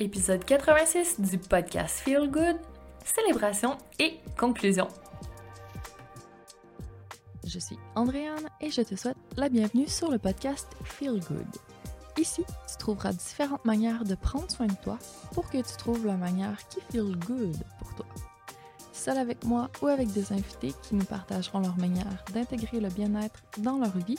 Épisode 86 du podcast Feel Good, célébration et conclusion. Je suis Andréane et je te souhaite la bienvenue sur le podcast Feel Good. Ici, tu trouveras différentes manières de prendre soin de toi pour que tu trouves la manière qui feel good pour toi. Seul avec moi ou avec des invités qui nous partageront leur manière d'intégrer le bien-être dans leur vie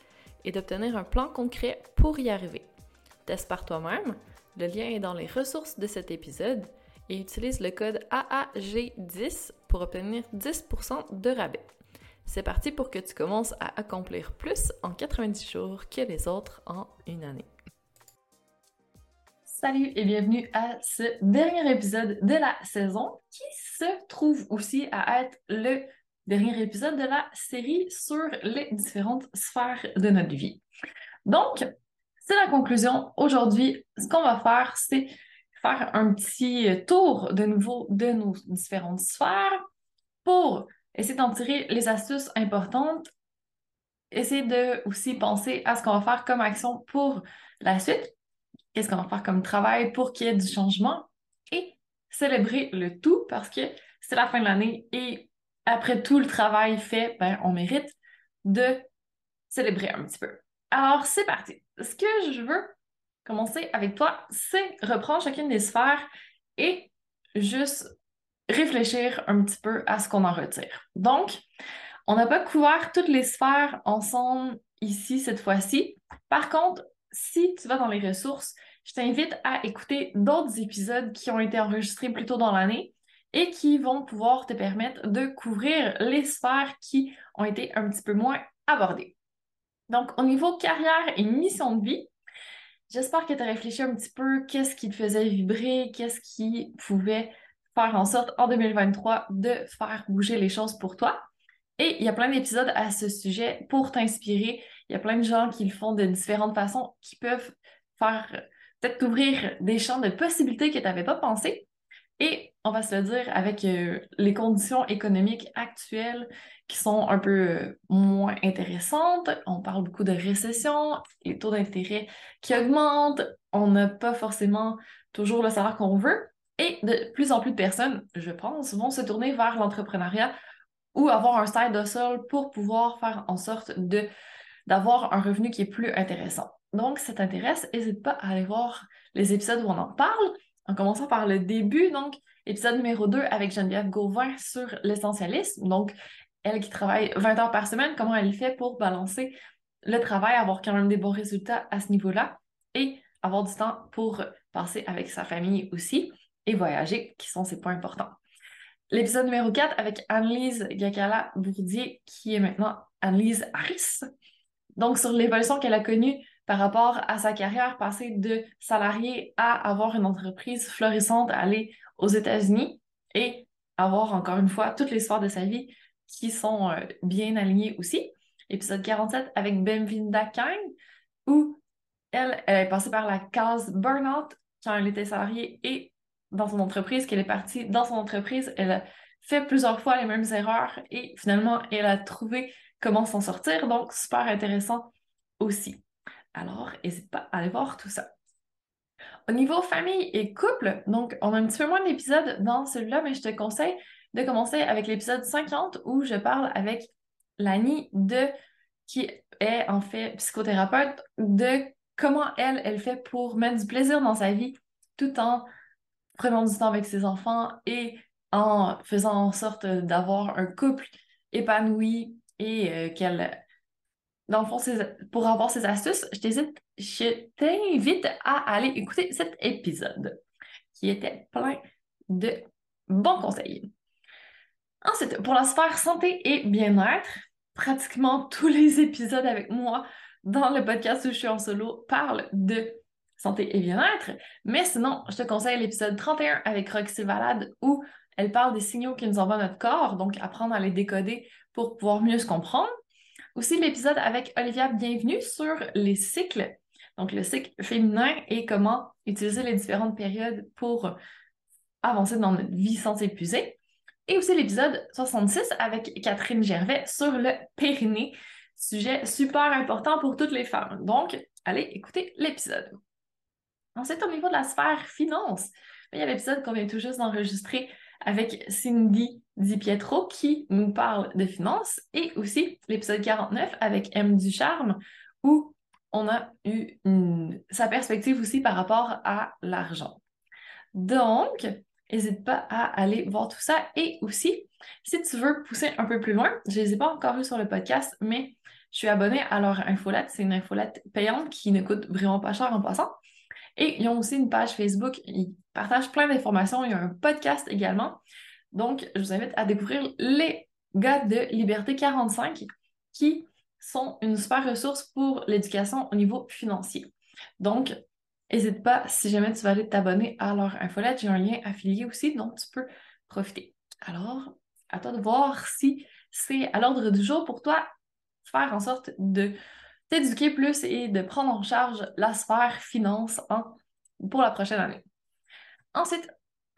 et d'obtenir un plan concret pour y arriver. Teste par toi-même, le lien est dans les ressources de cet épisode et utilise le code AAG10 pour obtenir 10% de rabais. C'est parti pour que tu commences à accomplir plus en 90 jours que les autres en une année. Salut et bienvenue à ce dernier épisode de la saison qui se trouve aussi à être le dernier épisode de la série sur les différentes sphères de notre vie. Donc, c'est la conclusion. Aujourd'hui, ce qu'on va faire, c'est faire un petit tour de nouveau de nos différentes sphères pour essayer d'en tirer les astuces importantes, essayer de aussi penser à ce qu'on va faire comme action pour la suite, qu'est-ce qu'on va faire comme travail pour qu'il y ait du changement et célébrer le tout parce que c'est la fin de l'année et après tout le travail fait, ben, on mérite de célébrer un petit peu. Alors, c'est parti. Ce que je veux commencer avec toi, c'est reprendre chacune des sphères et juste réfléchir un petit peu à ce qu'on en retire. Donc, on n'a pas couvert toutes les sphères ensemble ici cette fois-ci. Par contre, si tu vas dans les ressources, je t'invite à écouter d'autres épisodes qui ont été enregistrés plus tôt dans l'année et qui vont pouvoir te permettre de couvrir les sphères qui ont été un petit peu moins abordées. Donc, au niveau carrière et mission de vie, j'espère que tu as réfléchi un petit peu qu'est-ce qui te faisait vibrer, qu'est-ce qui pouvait faire en sorte en 2023 de faire bouger les choses pour toi. Et il y a plein d'épisodes à ce sujet pour t'inspirer. Il y a plein de gens qui le font de différentes façons, qui peuvent faire peut-être t'ouvrir des champs de possibilités que tu n'avais pas pensé. Et on va se le dire, avec euh, les conditions économiques actuelles qui sont un peu euh, moins intéressantes, on parle beaucoup de récession, les taux d'intérêt qui augmentent, on n'a pas forcément toujours le salaire qu'on veut. Et de plus en plus de personnes, je pense, vont se tourner vers l'entrepreneuriat ou avoir un side sol pour pouvoir faire en sorte de d'avoir un revenu qui est plus intéressant. Donc, si ça t'intéresse, n'hésite pas à aller voir les épisodes où on en parle en commençant par le début, donc épisode numéro 2 avec Geneviève Gauvin sur l'essentialisme. Donc, elle qui travaille 20 heures par semaine, comment elle fait pour balancer le travail, avoir quand même des bons résultats à ce niveau-là et avoir du temps pour passer avec sa famille aussi et voyager, qui sont ses points importants. L'épisode numéro 4 avec Annelise Gakala-Bourdier, qui est maintenant Annelise Harris. Donc, sur l'évolution qu'elle a connue par rapport à sa carrière, passer de salarié à avoir une entreprise florissante, aller aux États-Unis et avoir encore une fois toutes les sphères de sa vie qui sont euh, bien alignées aussi. Épisode 47 avec Benvinda Kang, où elle, est passée par la case burnout quand elle était salariée et dans son entreprise, qu'elle est partie dans son entreprise, elle a fait plusieurs fois les mêmes erreurs et finalement, elle a trouvé comment s'en sortir. Donc, super intéressant aussi. Alors, n'hésite pas à aller voir tout ça. Au niveau famille et couple, donc on a un petit peu moins d'épisodes dans celui-là, mais je te conseille de commencer avec l'épisode 50 où je parle avec Lani de qui est en fait psychothérapeute de comment elle, elle fait pour mettre du plaisir dans sa vie tout en prenant du temps avec ses enfants et en faisant en sorte d'avoir un couple épanoui et euh, qu'elle dans le fond, pour avoir ces astuces, je t'invite à aller écouter cet épisode qui était plein de bons conseils. Ensuite, pour la sphère santé et bien-être, pratiquement tous les épisodes avec moi dans le podcast où je suis en solo parlent de santé et bien-être, mais sinon, je te conseille l'épisode 31 avec Roxy Valade où elle parle des signaux qui nous envoient notre corps, donc apprendre à les décoder pour pouvoir mieux se comprendre. Aussi l'épisode avec Olivia Bienvenue sur les cycles, donc le cycle féminin et comment utiliser les différentes périodes pour avancer dans notre vie sans s'épuiser. Et aussi l'épisode 66 avec Catherine Gervais sur le périnée, sujet super important pour toutes les femmes. Donc, allez écouter l'épisode. Ensuite, au niveau de la sphère finance, il y a l'épisode qu'on vient tout juste d'enregistrer avec Cindy Di Pietro qui nous parle de finances et aussi l'épisode 49 avec M Ducharme où on a eu sa perspective aussi par rapport à l'argent. Donc, n'hésite pas à aller voir tout ça et aussi, si tu veux pousser un peu plus loin, je ne les ai pas encore vus sur le podcast, mais je suis abonnée à leur infolette. C'est une infolette payante qui ne coûte vraiment pas cher en passant. Et ils ont aussi une page Facebook. Ils partagent plein d'informations. Il y a un podcast également. Donc, je vous invite à découvrir les gars de Liberté 45 qui sont une super ressource pour l'éducation au niveau financier. Donc, n'hésite pas, si jamais tu vas aller t'abonner à leur infolette, j'ai un lien affilié aussi, donc tu peux profiter. Alors, à toi de voir si c'est à l'ordre du jour pour toi faire en sorte de t'éduquer plus et de prendre en charge la sphère finance pour la prochaine année. Ensuite,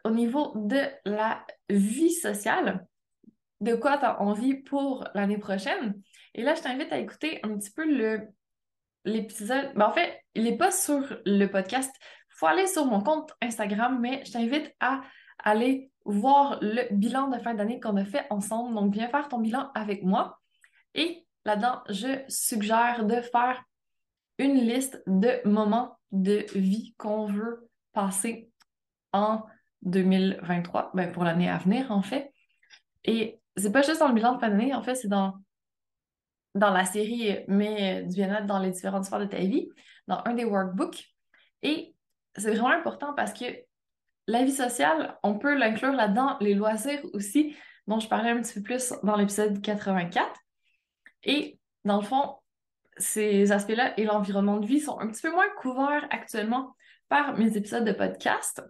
au niveau de la vie sociale, de quoi tu as envie pour l'année prochaine? Et là, je t'invite à écouter un petit peu l'épisode. Ben, en fait, il n'est pas sur le podcast. Il faut aller sur mon compte Instagram, mais je t'invite à aller voir le bilan de fin d'année qu'on a fait ensemble. Donc, viens faire ton bilan avec moi. Et là-dedans, je suggère de faire une liste de moments de vie qu'on veut passer en 2023, ben pour l'année à venir, en fait. Et c'est pas juste dans le bilan de fin d'année, en fait, c'est dans, dans la série Mais du bien-être dans les différentes sphères de ta vie, dans un des workbooks. Et c'est vraiment important parce que la vie sociale, on peut l'inclure là-dedans, les loisirs aussi, dont je parlais un petit peu plus dans l'épisode 84. Et dans le fond, ces aspects-là et l'environnement de vie sont un petit peu moins couverts actuellement par mes épisodes de podcast.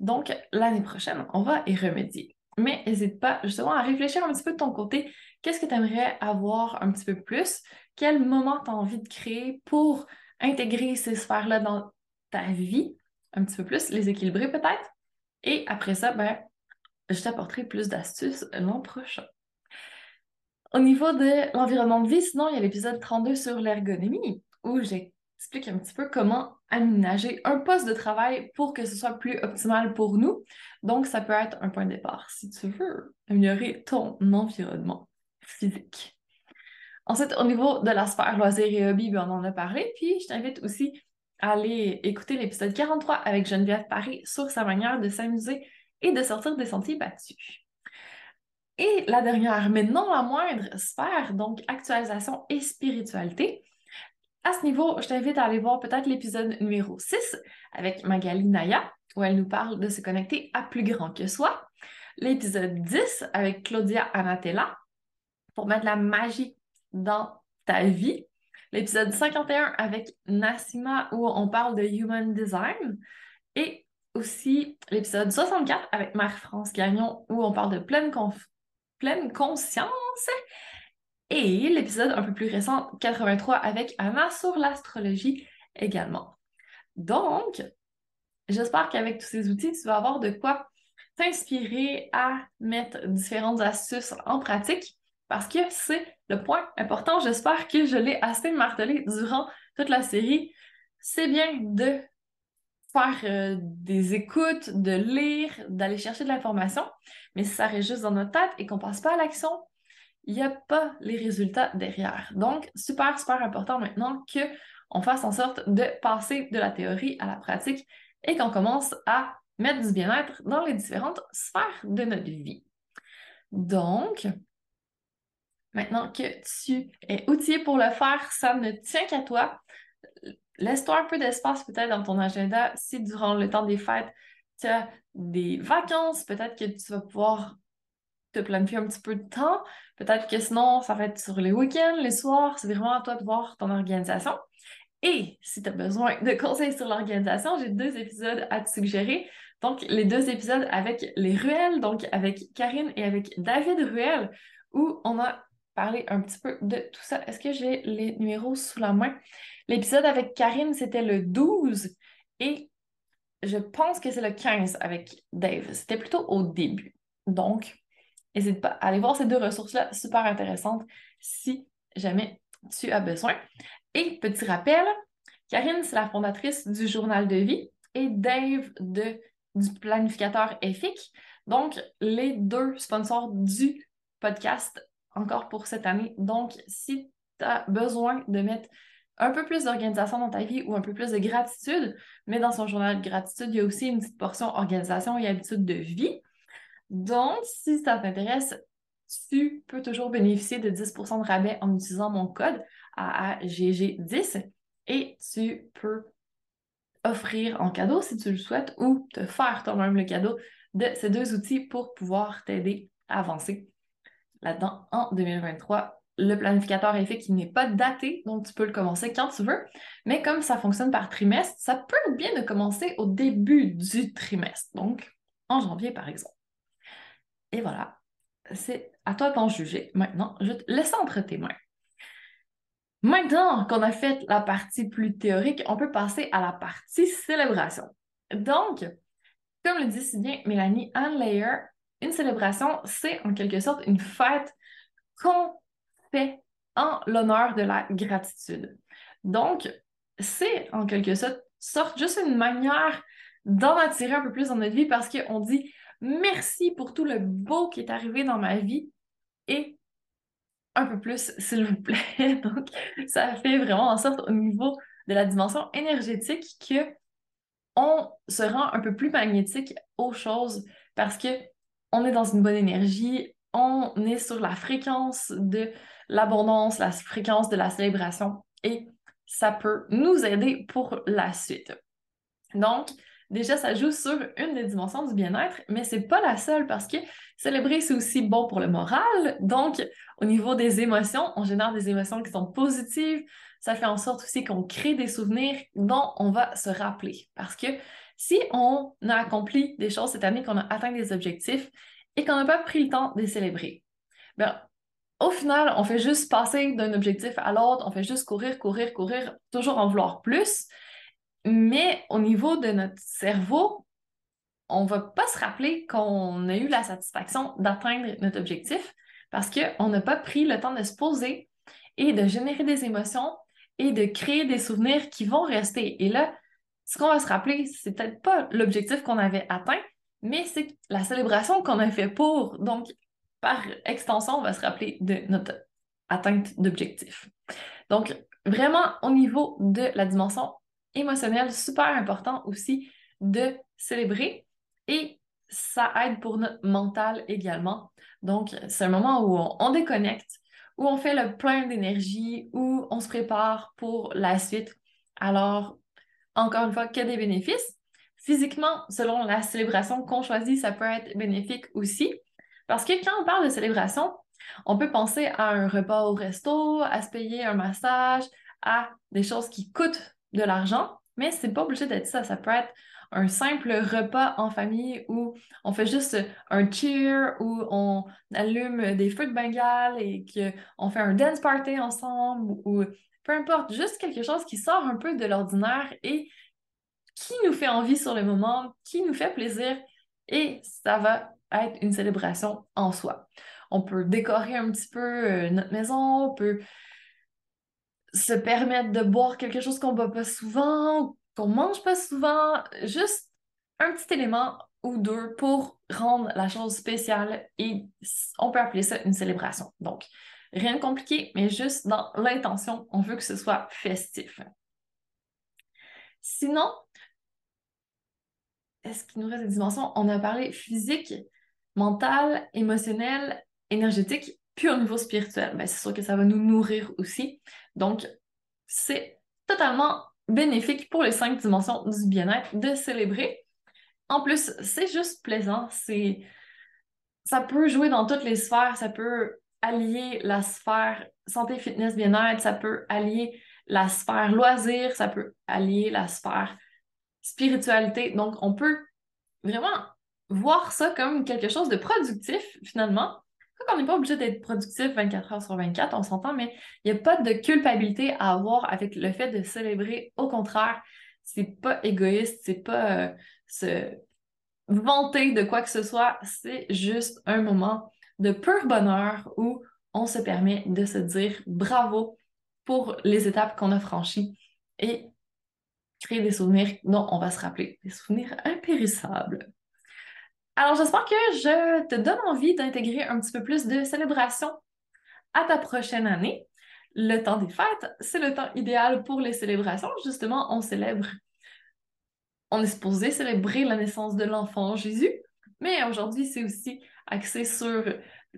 Donc, l'année prochaine, on va y remédier. Mais n'hésite pas justement à réfléchir un petit peu de ton côté. Qu'est-ce que tu aimerais avoir un petit peu plus? Quel moment tu as envie de créer pour intégrer ces sphères-là dans ta vie? Un petit peu plus, les équilibrer peut-être? Et après ça, ben, je t'apporterai plus d'astuces l'an prochain. Au niveau de l'environnement de vie, sinon, il y a l'épisode 32 sur l'ergonomie où j'explique un petit peu comment aménager un poste de travail pour que ce soit plus optimal pour nous. Donc, ça peut être un point de départ si tu veux améliorer ton environnement physique. Ensuite, au niveau de la sphère loisirs et hobby, ben, on en a parlé. Puis, je t'invite aussi à aller écouter l'épisode 43 avec Geneviève Paris sur sa manière de s'amuser et de sortir des sentiers battus. Et la dernière, mais non la moindre sphère, donc actualisation et spiritualité. À ce niveau, je t'invite à aller voir peut-être l'épisode numéro 6 avec Magali Naya, où elle nous parle de se connecter à plus grand que soi. L'épisode 10 avec Claudia Anatella, pour mettre la magie dans ta vie. L'épisode 51 avec Nassima, où on parle de Human Design. Et aussi l'épisode 64 avec Marie-France Gagnon, où on parle de pleine confiance pleine conscience. Et l'épisode un peu plus récent, 83, avec Anna sur l'astrologie également. Donc, j'espère qu'avec tous ces outils, tu vas avoir de quoi t'inspirer à mettre différentes astuces en pratique parce que c'est le point important. J'espère que je l'ai assez martelé durant toute la série. C'est bien de faire euh, des écoutes, de lire, d'aller chercher de l'information, mais si ça reste juste dans notre tête et qu'on passe pas à l'action, il n'y a pas les résultats derrière. Donc, super, super important maintenant qu'on fasse en sorte de passer de la théorie à la pratique et qu'on commence à mettre du bien-être dans les différentes sphères de notre vie. Donc, maintenant que tu es outillé pour le faire, ça ne tient qu'à toi. Laisse-toi un peu d'espace peut-être dans ton agenda si durant le temps des fêtes, tu as des vacances, peut-être que tu vas pouvoir te planifier un petit peu de temps. Peut-être que sinon, ça va être sur les week-ends, les soirs. C'est vraiment à toi de voir ton organisation. Et si tu as besoin de conseils sur l'organisation, j'ai deux épisodes à te suggérer. Donc, les deux épisodes avec les Ruelles, donc avec Karine et avec David Ruel, où on a parlé un petit peu de tout ça. Est-ce que j'ai les numéros sous la main? L'épisode avec Karine, c'était le 12 et je pense que c'est le 15 avec Dave. C'était plutôt au début. Donc, n'hésite pas à aller voir ces deux ressources-là, super intéressantes si jamais tu as besoin. Et petit rappel, Karine, c'est la fondatrice du journal de vie et Dave de, du planificateur EFIC. Donc, les deux sponsors du podcast encore pour cette année. Donc, si tu as besoin de mettre un peu plus d'organisation dans ta vie ou un peu plus de gratitude, mais dans son journal de gratitude, il y a aussi une petite portion organisation et habitude de vie. Donc, si ça t'intéresse, tu peux toujours bénéficier de 10% de rabais en utilisant mon code AAGG10 et tu peux offrir en cadeau si tu le souhaites ou te faire toi-même le cadeau de ces deux outils pour pouvoir t'aider à avancer là-dedans en 2023. Le planificateur est fait qui n'est pas daté, donc tu peux le commencer quand tu veux. Mais comme ça fonctionne par trimestre, ça peut être bien de commencer au début du trimestre, donc en janvier par exemple. Et voilà, c'est à toi d'en juger. Maintenant, je te laisse entre tes mains. Maintenant qu'on a fait la partie plus théorique, on peut passer à la partie célébration. Donc, comme le dit si bien Mélanie Ann Layer, une célébration, c'est en quelque sorte une fête qu'on en l'honneur de la gratitude. Donc, c'est en quelque sorte juste une manière d'en attirer un peu plus dans notre vie parce qu'on dit Merci pour tout le beau qui est arrivé dans ma vie et un peu plus, s'il vous plaît. Donc, ça fait vraiment en sorte au niveau de la dimension énergétique que on se rend un peu plus magnétique aux choses parce que on est dans une bonne énergie, on est sur la fréquence de l'abondance, la fréquence de la célébration et ça peut nous aider pour la suite. Donc, Déjà, ça joue sur une des dimensions du bien-être, mais c'est pas la seule parce que célébrer, c'est aussi bon pour le moral. Donc, au niveau des émotions, on génère des émotions qui sont positives. Ça fait en sorte aussi qu'on crée des souvenirs dont on va se rappeler. Parce que si on a accompli des choses cette année, qu'on a atteint des objectifs et qu'on n'a pas pris le temps de célébrer, bien, au final, on fait juste passer d'un objectif à l'autre, on fait juste courir, courir, courir, toujours en vouloir plus. Mais au niveau de notre cerveau, on ne va pas se rappeler qu'on a eu la satisfaction d'atteindre notre objectif parce qu'on n'a pas pris le temps de se poser et de générer des émotions et de créer des souvenirs qui vont rester. Et là, ce qu'on va se rappeler, c'est peut-être pas l'objectif qu'on avait atteint, mais c'est la célébration qu'on a fait pour. Donc, par extension, on va se rappeler de notre atteinte d'objectif. Donc, vraiment, au niveau de la dimension émotionnel super important aussi de célébrer et ça aide pour notre mental également. Donc, c'est un moment où on, déconnecte, où on fait le plein d'énergie, où on se prépare pour la suite. Alors, encore une fois, que des bénéfices. Physiquement, selon la célébration qu'on choisit, ça peut être bénéfique aussi. Parce que quand on parle de célébration, on peut penser à un repas au resto, à se payer un massage, à des choses qui coûtent de l'argent, mais c'est pas obligé d'être ça. Ça peut être un simple repas en famille où on fait juste un cheer, où on allume des feux de Bengale et qu'on fait un dance party ensemble, ou peu importe, juste quelque chose qui sort un peu de l'ordinaire et qui nous fait envie sur le moment, qui nous fait plaisir, et ça va être une célébration en soi. On peut décorer un petit peu euh, notre maison, on peut se permettre de boire quelque chose qu'on ne boit pas souvent, qu'on mange pas souvent, juste un petit élément ou deux pour rendre la chose spéciale et on peut appeler ça une célébration. Donc, rien de compliqué, mais juste dans l'intention, on veut que ce soit festif. Sinon, est-ce qu'il nous reste des dimensions? On a parlé physique, mental, émotionnel, énergétique, puis au niveau spirituel. Ben, c'est sûr que ça va nous nourrir aussi. Donc, c'est totalement bénéfique pour les cinq dimensions du bien-être de célébrer. En plus, c'est juste plaisant. C'est ça peut jouer dans toutes les sphères. Ça peut allier la sphère santé, fitness, bien-être. Ça peut allier la sphère loisir. Ça peut allier la sphère spiritualité. Donc, on peut vraiment voir ça comme quelque chose de productif, finalement. On n'est pas obligé d'être productif 24 heures sur 24, on s'entend, mais il n'y a pas de culpabilité à avoir avec le fait de célébrer. Au contraire, c'est pas égoïste, c'est pas euh, se vanter de quoi que ce soit, c'est juste un moment de pur bonheur où on se permet de se dire bravo pour les étapes qu'on a franchies et créer des souvenirs dont on va se rappeler, des souvenirs impérissables. Alors, j'espère que je te donne envie d'intégrer un petit peu plus de célébration à ta prochaine année. Le temps des fêtes, c'est le temps idéal pour les célébrations. Justement, on célèbre, on est supposé célébrer la naissance de l'enfant Jésus, mais aujourd'hui, c'est aussi axé sur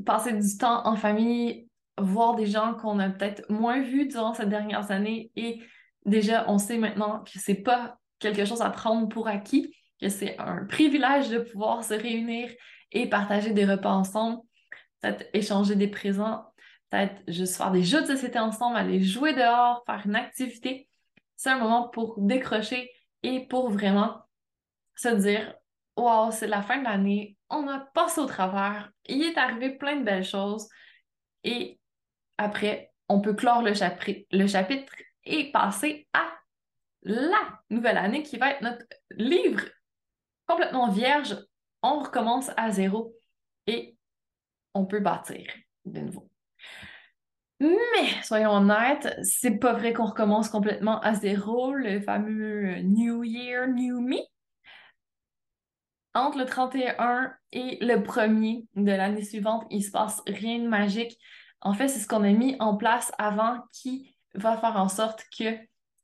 passer du temps en famille, voir des gens qu'on a peut-être moins vus durant ces dernières années et déjà, on sait maintenant que c'est pas quelque chose à prendre pour acquis, que c'est un privilège de pouvoir se réunir et partager des repas ensemble, peut-être échanger des présents, peut-être juste faire des jeux de société ensemble, aller jouer dehors, faire une activité. C'est un moment pour décrocher et pour vraiment se dire Wow, c'est la fin de l'année, on a passé au travers, il est arrivé plein de belles choses. Et après, on peut clore le, le chapitre et passer à la nouvelle année qui va être notre livre complètement vierge. On recommence à zéro et on peut bâtir de nouveau. Mais soyons honnêtes, c'est pas vrai qu'on recommence complètement à zéro, le fameux New Year, New Me. Entre le 31 et le 1er de l'année suivante, il se passe rien de magique. En fait, c'est ce qu'on a mis en place avant qui va faire en sorte que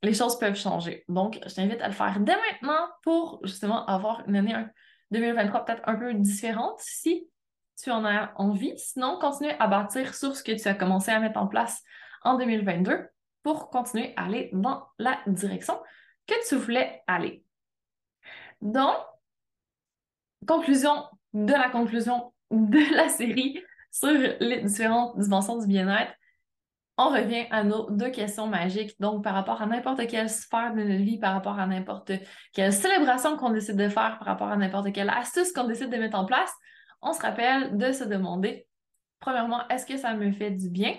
les choses peuvent changer. Donc, je t'invite à le faire dès maintenant pour justement avoir une année 2023 peut-être un peu différente si tu en as envie. Sinon, continue à bâtir sur ce que tu as commencé à mettre en place en 2022 pour continuer à aller dans la direction que tu voulais aller. Donc, conclusion de la conclusion de la série sur les différentes dimensions du bien-être on revient à nos deux questions magiques. Donc, par rapport à n'importe quelle sphère de notre vie, par rapport à n'importe quelle célébration qu'on décide de faire, par rapport à n'importe quelle astuce qu'on décide de mettre en place, on se rappelle de se demander, premièrement, est-ce que ça me fait du bien?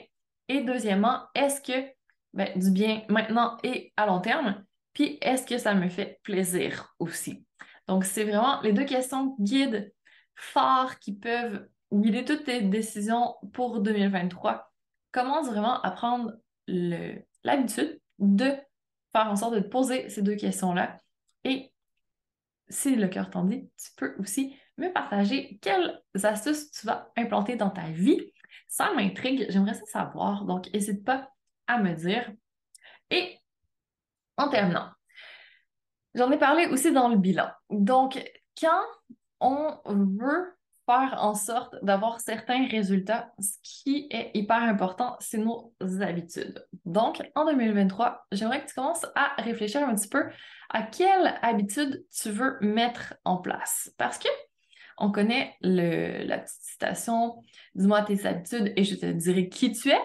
Et deuxièmement, est-ce que ben, du bien maintenant et à long terme? Puis, est-ce que ça me fait plaisir aussi? Donc, c'est vraiment les deux questions guides forts qui peuvent guider toutes tes décisions pour 2023 commence vraiment à prendre l'habitude de faire en sorte de poser ces deux questions-là. Et si le cœur t'en dit, tu peux aussi me partager quelles astuces tu vas implanter dans ta vie. Ça m'intrigue, j'aimerais ça savoir, donc n'hésite pas à me dire. Et en terminant, j'en ai parlé aussi dans le bilan. Donc, quand on veut en sorte d'avoir certains résultats, ce qui est hyper important, c'est nos habitudes. Donc, en 2023, j'aimerais que tu commences à réfléchir un petit peu à quelle habitude tu veux mettre en place. Parce que on connaît le, la petite citation Dis-moi tes habitudes et je te dirai qui tu es.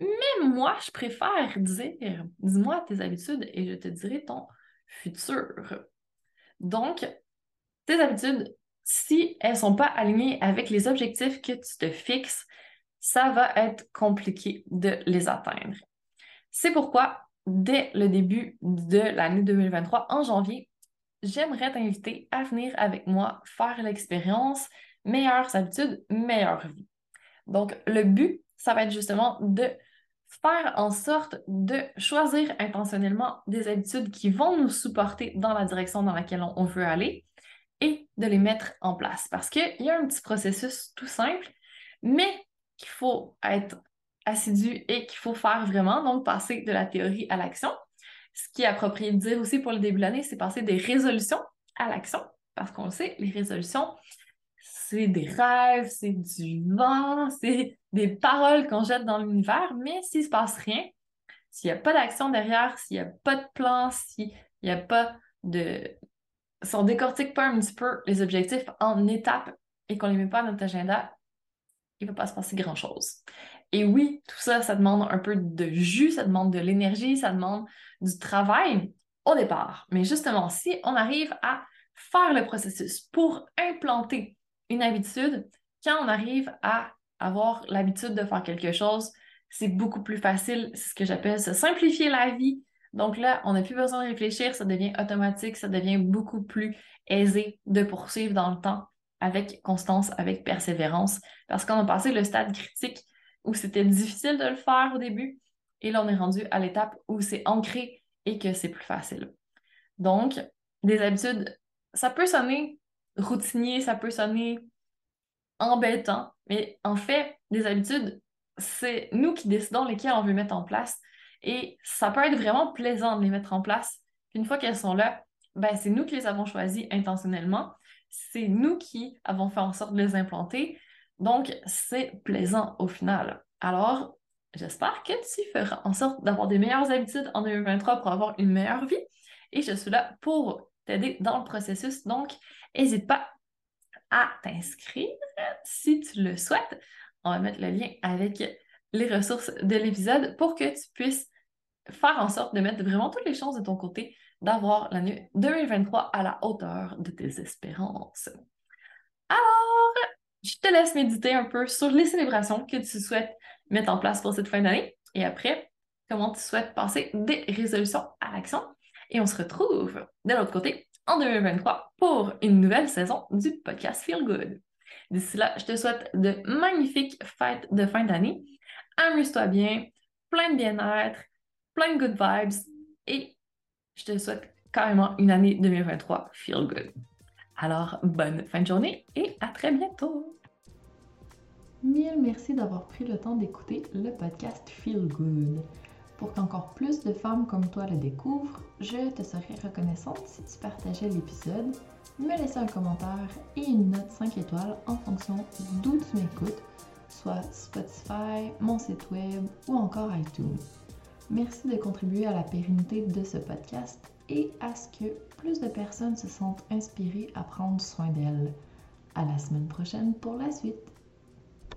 Mais moi, je préfère dire Dis-moi tes habitudes et je te dirai ton futur. Donc, tes habitudes, si elles ne sont pas alignées avec les objectifs que tu te fixes, ça va être compliqué de les atteindre. C'est pourquoi, dès le début de l'année 2023, en janvier, j'aimerais t'inviter à venir avec moi faire l'expérience meilleures habitudes, meilleure vie. Donc, le but, ça va être justement de faire en sorte de choisir intentionnellement des habitudes qui vont nous supporter dans la direction dans laquelle on veut aller et de les mettre en place. Parce qu'il y a un petit processus tout simple, mais qu'il faut être assidu et qu'il faut faire vraiment, donc passer de la théorie à l'action. Ce qui est approprié de dire aussi pour le début de l'année, c'est passer des résolutions à l'action. parce qu'on le sait, les résolutions, c'est des rêves, c'est du vent, c'est des paroles qu'on jette dans l'univers, mais s'il ne se passe rien, s'il n'y a pas d'action derrière, s'il n'y a pas de plan, s'il n'y a pas de... Si on décortique pas un petit peu les objectifs en étapes et qu'on les met pas dans notre agenda, il ne va pas se passer grand-chose. Et oui, tout ça, ça demande un peu de jus, ça demande de l'énergie, ça demande du travail au départ. Mais justement, si on arrive à faire le processus pour implanter une habitude, quand on arrive à avoir l'habitude de faire quelque chose, c'est beaucoup plus facile. C'est ce que j'appelle se simplifier la vie. Donc là, on n'a plus besoin de réfléchir, ça devient automatique, ça devient beaucoup plus aisé de poursuivre dans le temps avec constance, avec persévérance, parce qu'on a passé le stade critique où c'était difficile de le faire au début, et là, on est rendu à l'étape où c'est ancré et que c'est plus facile. Donc, des habitudes, ça peut sonner routinier, ça peut sonner embêtant, mais en fait, des habitudes, c'est nous qui décidons lesquelles on veut mettre en place. Et ça peut être vraiment plaisant de les mettre en place. Une fois qu'elles sont là, ben, c'est nous qui les avons choisies intentionnellement. C'est nous qui avons fait en sorte de les implanter. Donc, c'est plaisant au final. Alors, j'espère que tu feras en sorte d'avoir des meilleures habitudes en 2023 pour avoir une meilleure vie. Et je suis là pour t'aider dans le processus. Donc, n'hésite pas à t'inscrire si tu le souhaites. On va mettre le lien avec les ressources de l'épisode pour que tu puisses faire en sorte de mettre vraiment toutes les chances de ton côté d'avoir l'année 2023 à la hauteur de tes espérances. Alors, je te laisse méditer un peu sur les célébrations que tu souhaites mettre en place pour cette fin d'année et après, comment tu souhaites passer des résolutions à l'action. Et on se retrouve de l'autre côté en 2023 pour une nouvelle saison du podcast Feel Good. D'ici là, je te souhaite de magnifiques fêtes de fin d'année. Amuse-toi bien, plein de bien-être, plein de good vibes et je te souhaite carrément une année 2023 Feel Good. Alors, bonne fin de journée et à très bientôt! Mille merci d'avoir pris le temps d'écouter le podcast Feel Good. Pour qu'encore plus de femmes comme toi le découvrent, je te serais reconnaissante si tu partageais l'épisode, me laissais un commentaire et une note 5 étoiles en fonction d'où tu m'écoutes, soit Spotify, mon site web ou encore iTunes. Merci de contribuer à la pérennité de ce podcast et à ce que plus de personnes se sentent inspirées à prendre soin d'elles. À la semaine prochaine pour la suite.